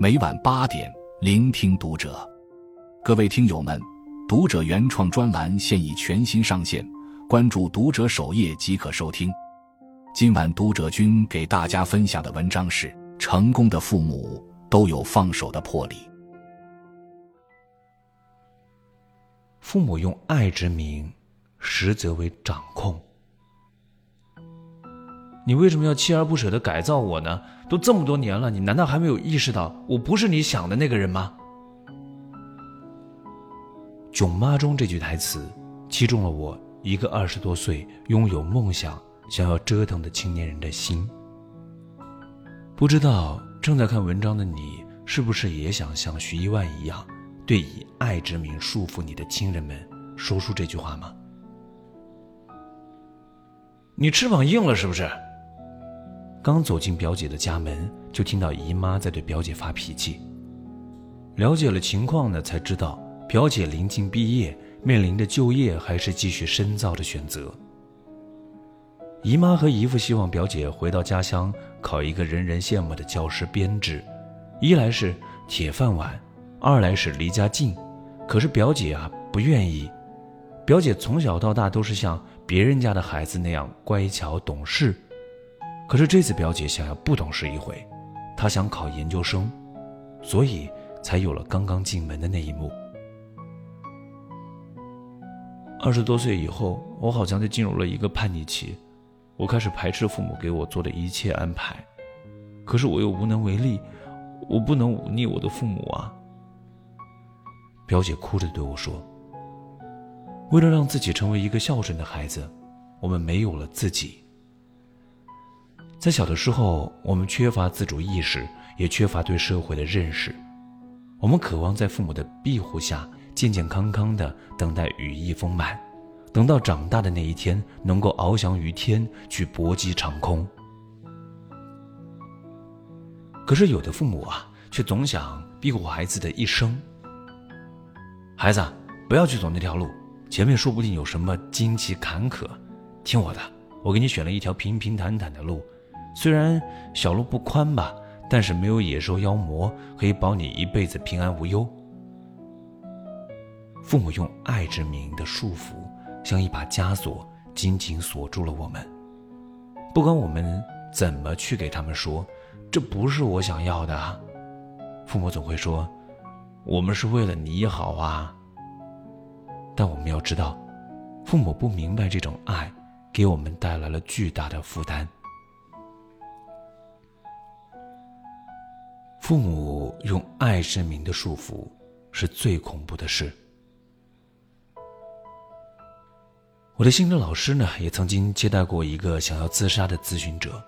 每晚八点，聆听读者。各位听友们，读者原创专栏现已全新上线，关注读者首页即可收听。今晚读者君给大家分享的文章是：成功的父母都有放手的魄力。父母用爱之名，实则为掌控。你为什么要锲而不舍地改造我呢？都这么多年了，你难道还没有意识到我不是你想的那个人吗？《囧妈》中这句台词，击中了我一个二十多岁拥有梦想、想要折腾的青年人的心。不知道正在看文章的你，是不是也想像徐一万一样，对以爱之名束缚你的亲人们说出这句话吗？你翅膀硬了是不是？刚走进表姐的家门，就听到姨妈在对表姐发脾气。了解了情况呢，才知道表姐临近毕业，面临着就业还是继续深造的选择。姨妈和姨父希望表姐回到家乡考一个人人羡慕的教师编制，一来是铁饭碗，二来是离家近。可是表姐啊不愿意，表姐从小到大都是像别人家的孩子那样乖巧懂事。可是这次表姐想要不懂事一回，她想考研究生，所以才有了刚刚进门的那一幕。二十多岁以后，我好像就进入了一个叛逆期，我开始排斥父母给我做的一切安排，可是我又无能为力，我不能忤逆我的父母啊。表姐哭着对我说：“为了让自己成为一个孝顺的孩子，我们没有了自己。”在小的时候，我们缺乏自主意识，也缺乏对社会的认识。我们渴望在父母的庇护下，健健康康的等待羽翼丰满，等到长大的那一天，能够翱翔于天，去搏击长空。可是有的父母啊，却总想庇护孩子的一生。孩子，不要去走那条路，前面说不定有什么荆棘坎坷。听我的，我给你选了一条平平坦坦的路。虽然小路不宽吧，但是没有野兽妖魔，可以保你一辈子平安无忧。父母用爱之名的束缚，像一把枷锁，紧紧锁住了我们。不管我们怎么去给他们说，这不是我想要的，父母总会说，我们是为了你好啊。但我们要知道，父母不明白这种爱，给我们带来了巨大的负担。父母用爱之名的束缚，是最恐怖的事。我的心理老师呢，也曾经接待过一个想要自杀的咨询者。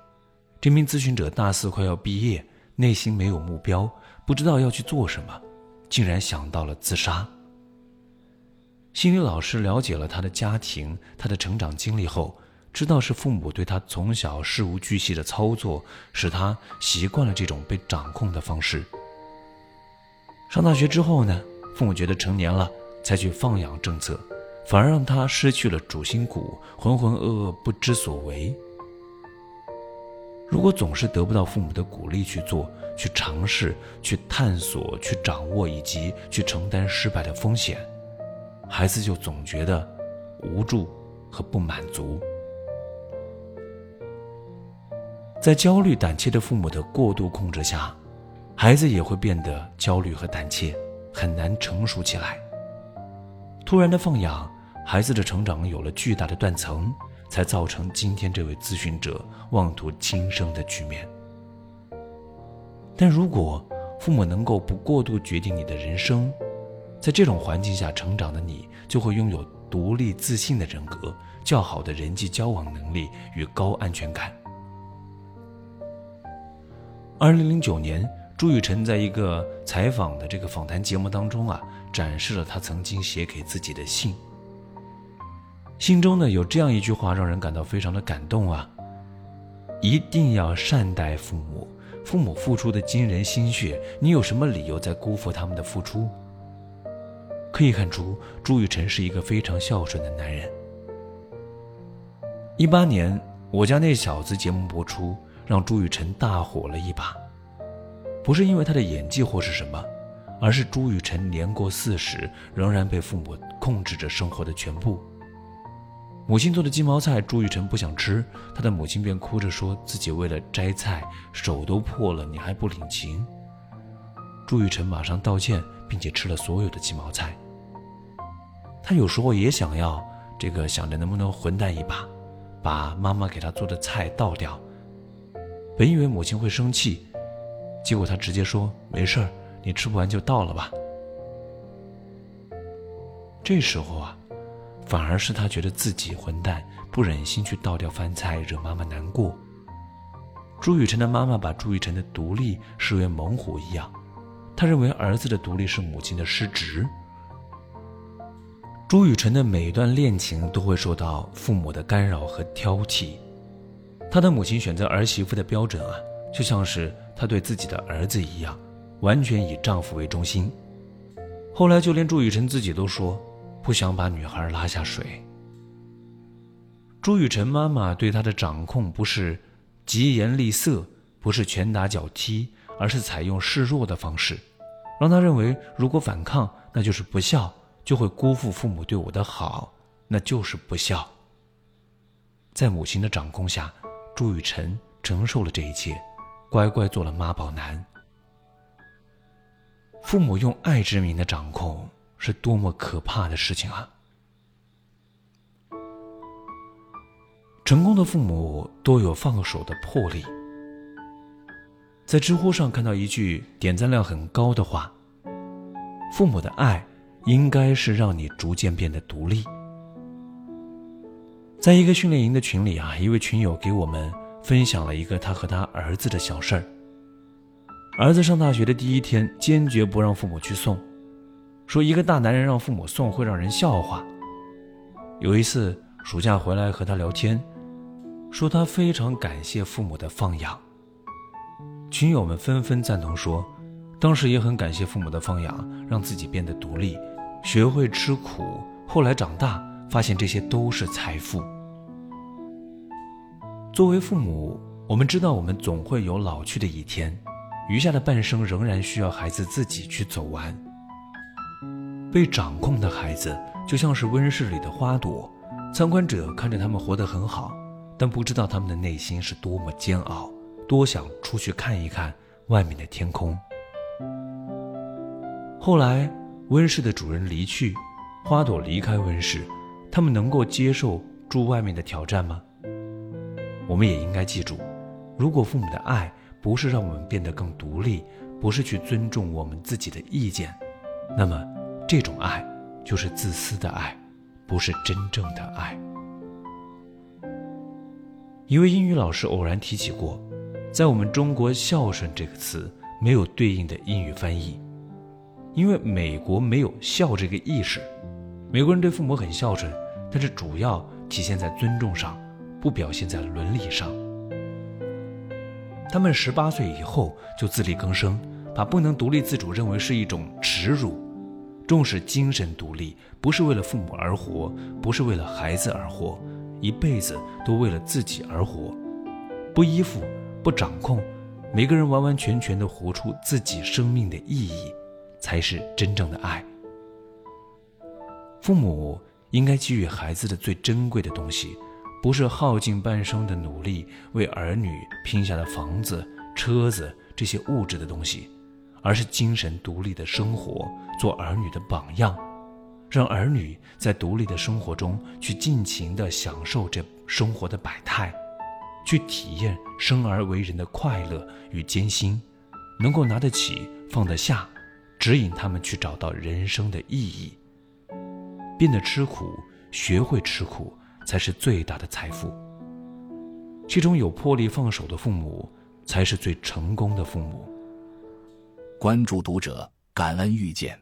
这名咨询者大四快要毕业，内心没有目标，不知道要去做什么，竟然想到了自杀。心理老师了解了他的家庭、他的成长经历后。知道是父母对他从小事无巨细的操作，使他习惯了这种被掌控的方式。上大学之后呢，父母觉得成年了，采取放养政策，反而让他失去了主心骨，浑浑噩噩不知所为。如果总是得不到父母的鼓励去做、去尝试、去探索、去掌握以及去承担失败的风险，孩子就总觉得无助和不满足。在焦虑胆怯的父母的过度控制下，孩子也会变得焦虑和胆怯，很难成熟起来。突然的放养，孩子的成长有了巨大的断层，才造成今天这位咨询者妄图轻生的局面。但如果父母能够不过度决定你的人生，在这种环境下成长的你，就会拥有独立自信的人格、较好的人际交往能力与高安全感。二零零九年，朱雨辰在一个采访的这个访谈节目当中啊，展示了他曾经写给自己的信。信中呢有这样一句话，让人感到非常的感动啊：一定要善待父母，父母付出的惊人心血，你有什么理由在辜负他们的付出？可以看出，朱雨辰是一个非常孝顺的男人。一八年，我家那小子节目播出。让朱雨辰大火了一把。不是因为他的演技或是什么，而是朱雨辰年过四十，仍然被父母控制着生活的全部。母亲做的鸡毛菜，朱雨辰不想吃，他的母亲便哭着说自己为了摘菜手都破了，你还不领情。朱雨辰马上道歉，并且吃了所有的鸡毛菜。他有时候也想要这个，想着能不能混蛋一把，把妈妈给他做的菜倒掉。本以为母亲会生气，结果他直接说：“没事儿，你吃不完就倒了吧。”这时候啊。反而是他觉得自己混蛋，不忍心去倒掉饭菜，惹妈妈难过。朱雨辰的妈妈把朱雨辰的独立视为猛虎一样，他认为儿子的独立是母亲的失职。朱雨辰的每一段恋情都会受到父母的干扰和挑剔，他的母亲选择儿媳妇的标准啊，就像是他对自己的儿子一样，完全以丈夫为中心。后来就连朱雨辰自己都说。不想把女孩拉下水。朱雨辰妈妈对他的掌控不是疾言厉色，不是拳打脚踢，而是采用示弱的方式，让他认为如果反抗那就是不孝，就会辜负父母对我的好，那就是不孝。在母亲的掌控下，朱雨辰承受了这一切，乖乖做了妈宝男。父母用爱之名的掌控。是多么可怕的事情啊！成功的父母都有放手的魄力。在知乎上看到一句点赞量很高的话：“父母的爱应该是让你逐渐变得独立。”在一个训练营的群里啊，一位群友给我们分享了一个他和他儿子的小事儿。儿子上大学的第一天，坚决不让父母去送。说一个大男人让父母送会让人笑话。有一次暑假回来和他聊天，说他非常感谢父母的放养。群友们纷纷赞同说，当时也很感谢父母的放养，让自己变得独立，学会吃苦。后来长大发现这些都是财富。作为父母，我们知道我们总会有老去的一天，余下的半生仍然需要孩子自己去走完。被掌控的孩子就像是温室里的花朵，参观者看着他们活得很好，但不知道他们的内心是多么煎熬，多想出去看一看外面的天空。后来，温室的主人离去，花朵离开温室，他们能够接受住外面的挑战吗？我们也应该记住，如果父母的爱不是让我们变得更独立，不是去尊重我们自己的意见，那么。这种爱就是自私的爱，不是真正的爱。一位英语老师偶然提起过，在我们中国“孝顺”这个词没有对应的英语翻译，因为美国没有孝这个意识。美国人对父母很孝顺，但是主要体现在尊重上，不表现在伦理上。他们十八岁以后就自力更生，把不能独立自主认为是一种耻辱。重视精神独立，不是为了父母而活，不是为了孩子而活，一辈子都为了自己而活，不依附，不掌控，每个人完完全全的活出自己生命的意义，才是真正的爱。父母应该给予孩子的最珍贵的东西，不是耗尽半生的努力为儿女拼下的房子、车子这些物质的东西。而是精神独立的生活，做儿女的榜样，让儿女在独立的生活中去尽情地享受这生活的百态，去体验生而为人的快乐与艰辛，能够拿得起放得下，指引他们去找到人生的意义。变得吃苦，学会吃苦，才是最大的财富。其中有魄力放手的父母，才是最成功的父母。关注读者，感恩遇见。